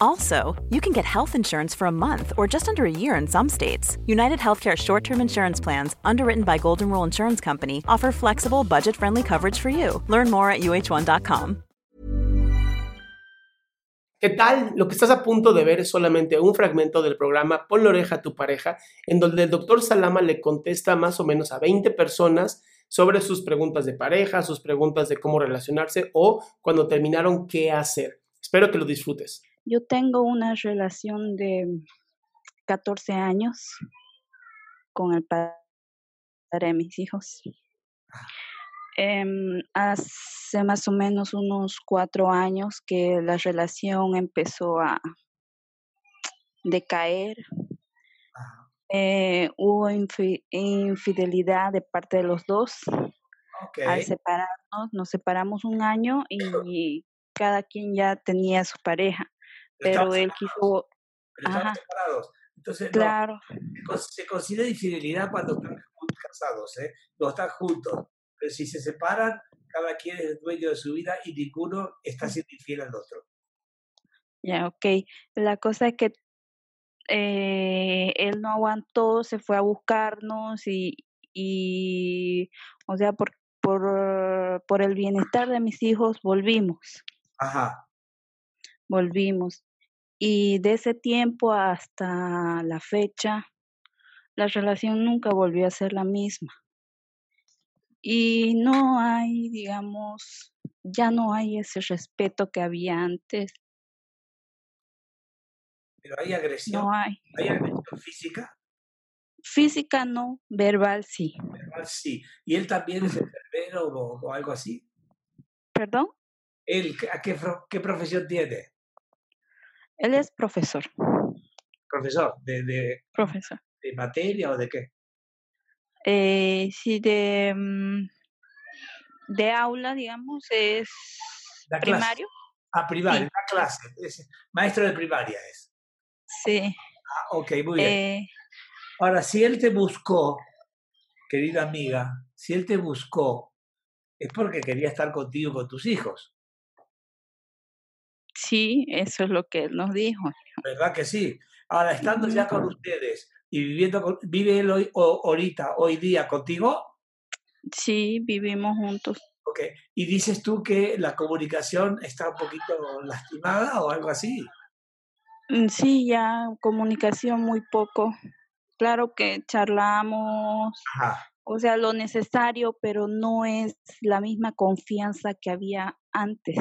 Also, you can get health insurance for a month or just under a year in some states. United Healthcare short term insurance plans, underwritten by Golden Rule Insurance Company, offer flexible, budget friendly coverage for you. Learn more at uh1.com. ¿Qué tal? Lo que estás a punto de ver es solamente un fragmento del programa Pon la oreja a tu pareja, en donde el doctor Salama le contesta más o menos a 20 personas sobre sus preguntas de pareja, sus preguntas de cómo relacionarse o cuando terminaron qué hacer. Espero que lo disfrutes. Yo tengo una relación de 14 años con el padre de mis hijos. Em, hace más o menos unos cuatro años que la relación empezó a decaer. Eh, hubo infidelidad de parte de los dos. Al separarnos, nos separamos un año y cada quien ya tenía su pareja, pero, él quiso... separados. Entonces, claro. se considera infidelidad cuando están casados, ¿eh? no están juntos. Pero si se separan, cada quien es dueño de su vida y ninguno está siendo infiel al otro. Ya, ok. La cosa es que eh, él no aguantó, se fue a buscarnos y, y o sea, por, por, por el bienestar de mis hijos volvimos. Ajá. Volvimos. Y de ese tiempo hasta la fecha, la relación nunca volvió a ser la misma. Y no hay, digamos, ya no hay ese respeto que había antes. Pero hay agresión. No hay. ¿Hay agresión física? Física no, verbal sí. Verbal sí. ¿Y él también es enfermero o, algo así? ¿Perdón? ¿Él a qué, qué profesión tiene? Él es profesor. ¿Profesor? ¿De, de, profesor. ¿De materia o de qué? Eh, sí, de, mm, de aula, digamos, es primario. Ah, primario, la clase. maestro de primaria es. Sí. Ah, ok, muy bien. Eh, Ahora, si él te buscó, querida amiga, si él te buscó, es porque quería estar contigo con tus hijos. Sí, eso es lo que él nos dijo. ¿Verdad que sí? Ahora, estando ya con ustedes y viviendo, con, ¿vive él hoy, ahorita, hoy día contigo? Sí, vivimos juntos. Ok. ¿Y dices tú que la comunicación está un poquito lastimada o algo así? Mm, sí, ya comunicación muy poco. Claro que charlamos, o sea, lo necesario, pero no es la misma confianza que había antes.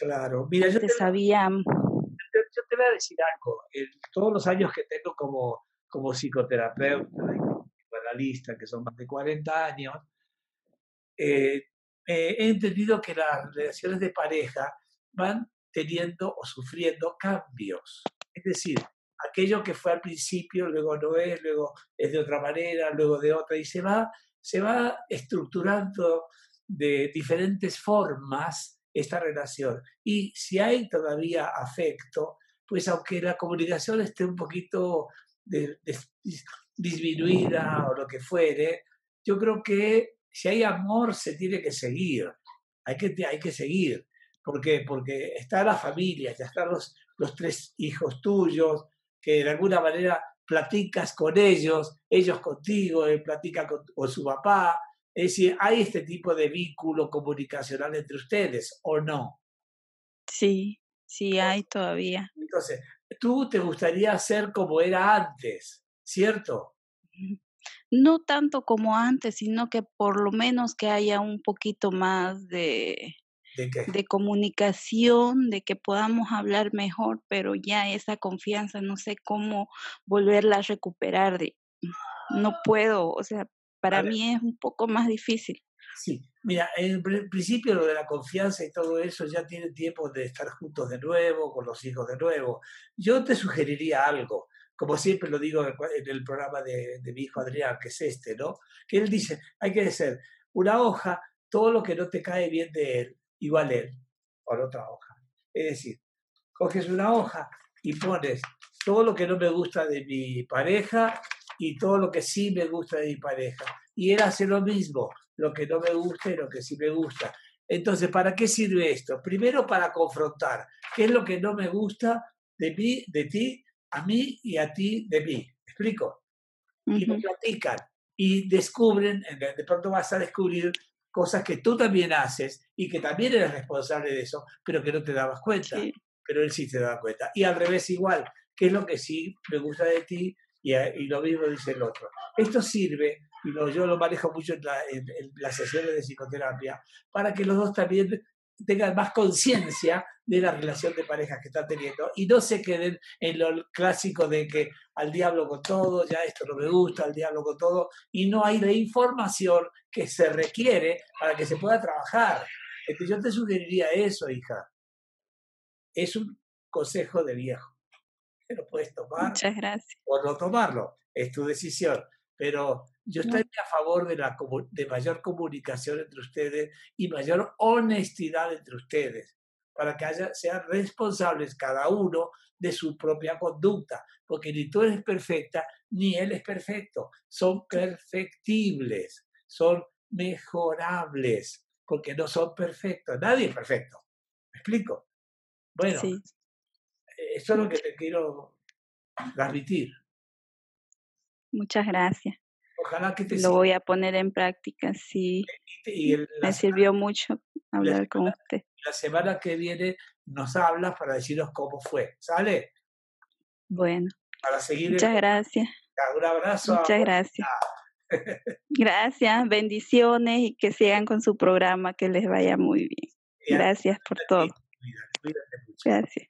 Claro, mira, yo te, sabía... yo, te voy a decir algo. En todos los años que tengo como, como psicoterapeuta y como analista, que son más de 40 años, eh, he entendido que las relaciones de pareja van teniendo o sufriendo cambios. Es decir, aquello que fue al principio, luego no es, luego es de otra manera, luego de otra, y se va, se va estructurando de diferentes formas esta relación. Y si hay todavía afecto, pues aunque la comunicación esté un poquito disminuida o lo que fuere, yo creo que si hay amor se tiene que seguir, hay que, hay que seguir. ¿Por qué? Porque está la familia, ya están los, los tres hijos tuyos, que de alguna manera platicas con ellos, ellos contigo, él platica con, su papá. Es decir, ¿hay este tipo de vínculo comunicacional entre ustedes o no? Sí, sí hay todavía. Entonces, tú te gustaría ser como era antes, ¿cierto? No tanto como antes, sino que por lo menos que haya un poquito más de, ¿De comunicación, de que podamos hablar mejor, pero ya esa confianza no sé cómo volverla a recuperar. De, no puedo, o sea, para mí es un poco más difícil. Sí, mira, en principio lo de la confianza y todo eso ya tiene tiempo de estar juntos de nuevo, con los hijos de nuevo. Yo te sugeriría algo, como siempre lo digo en el programa de, de mi hijo Adrián, que es este, ¿no? Que él dice, hay que hacer una hoja, todo lo que no te cae bien de él, igual él, por otra hoja. Es decir, coges una hoja y pones todo lo que no me gusta de mi pareja y todo lo que sí me gusta de mi pareja. Y él hace lo mismo, lo que no me gusta y lo que sí me gusta. Entonces, ¿para qué sirve esto? Primero para confrontar qué es lo que no me gusta de mí, de ti, a mí y a ti de mí. ¿Me explico? Y lo platican y descubren, de pronto vas a descubrir cosas que tú también haces y que también eres responsable de eso, pero que no te dabas cuenta. Pero él sí te daba cuenta. Y al revés igual, qué es lo que sí me gusta de ti y, lo mismo dice el otro. Esto sirve, y yo lo manejo mucho en, las sesiones de psicoterapia, para que los dos también tengan más conciencia de la relación de pareja que están teniendo y no se queden en lo clásico de que al diablo con todo, ya esto no me gusta, al diablo con todo, y no hay la información que se requiere para que se pueda trabajar. Entonces yo te sugeriría eso, hija. Es un consejo de viejo. Que lo puedes tomar Muchas gracias. o no tomarlo, es tu decisión. Pero yo estaría a favor de, la, de mayor comunicación entre ustedes y mayor honestidad entre ustedes, para que haya, sean responsables cada uno de su propia conducta, porque ni tú eres perfecta, ni él es perfecto, son perfectibles, son mejorables, porque no son perfectos, nadie es perfecto. ¿Me explico? Bueno, eso es lo que te quiero transmitir. Muchas gracias. Ojalá que te Lo voy a poner en práctica, sí. Me sirvió mucho hablar con usted. La semana que viene nos hablas para decirnos cómo fue. ¿Sale? Bueno. Para seguir. Muchas gracias. Un abrazo. Muchas gracias. Gracias, bendiciones y que sigan con su programa, que les vaya muy bien. Gracias por todo. Gracias.